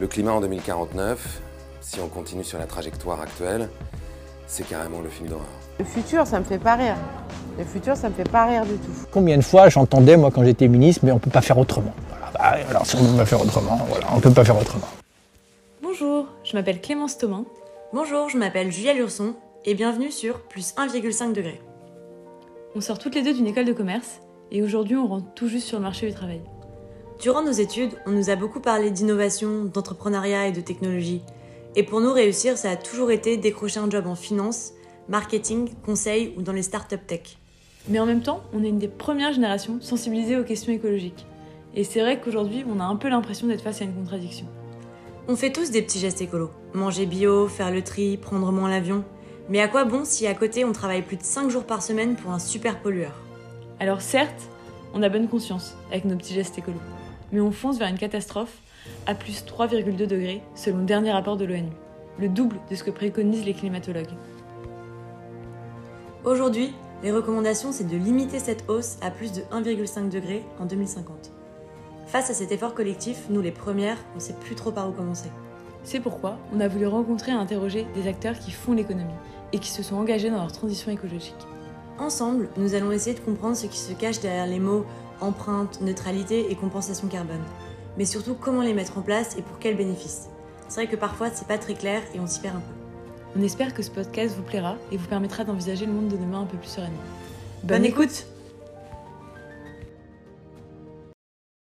Le climat en 2049, si on continue sur la trajectoire actuelle, c'est carrément le film d'horreur. Le futur, ça me fait pas rire. Le futur, ça me fait pas rire du tout. Combien de fois j'entendais, moi, quand j'étais ministre, mais on peut pas faire autrement. Voilà, bah, alors si on ne peut pas faire autrement, voilà, on peut pas faire autrement. Bonjour, je m'appelle Clémence Thomas. Bonjour, je m'appelle Julia Lurson et bienvenue sur Plus 1,5 degré. On sort toutes les deux d'une école de commerce et aujourd'hui on rentre tout juste sur le marché du travail. Durant nos études, on nous a beaucoup parlé d'innovation, d'entrepreneuriat et de technologie. Et pour nous réussir, ça a toujours été décrocher un job en finance, marketing, conseil ou dans les startups tech. Mais en même temps, on est une des premières générations sensibilisées aux questions écologiques. Et c'est vrai qu'aujourd'hui, on a un peu l'impression d'être face à une contradiction. On fait tous des petits gestes écolos. Manger bio, faire le tri, prendre moins l'avion. Mais à quoi bon si à côté on travaille plus de 5 jours par semaine pour un super pollueur? Alors certes, on a bonne conscience avec nos petits gestes écolos. Mais on fonce vers une catastrophe à plus 3,2 degrés selon le dernier rapport de l'ONU. Le double de ce que préconisent les climatologues. Aujourd'hui, les recommandations, c'est de limiter cette hausse à plus de 1,5 degré en 2050. Face à cet effort collectif, nous les premières, on ne sait plus trop par où commencer. C'est pourquoi on a voulu rencontrer et interroger des acteurs qui font l'économie et qui se sont engagés dans leur transition écologique. Ensemble, nous allons essayer de comprendre ce qui se cache derrière les mots empreinte, neutralité et compensation carbone. Mais surtout comment les mettre en place et pour quels bénéfices. C'est vrai que parfois c'est pas très clair et on s'y perd un peu. On espère que ce podcast vous plaira et vous permettra d'envisager le monde de demain un peu plus sereinement. Bonne, écoute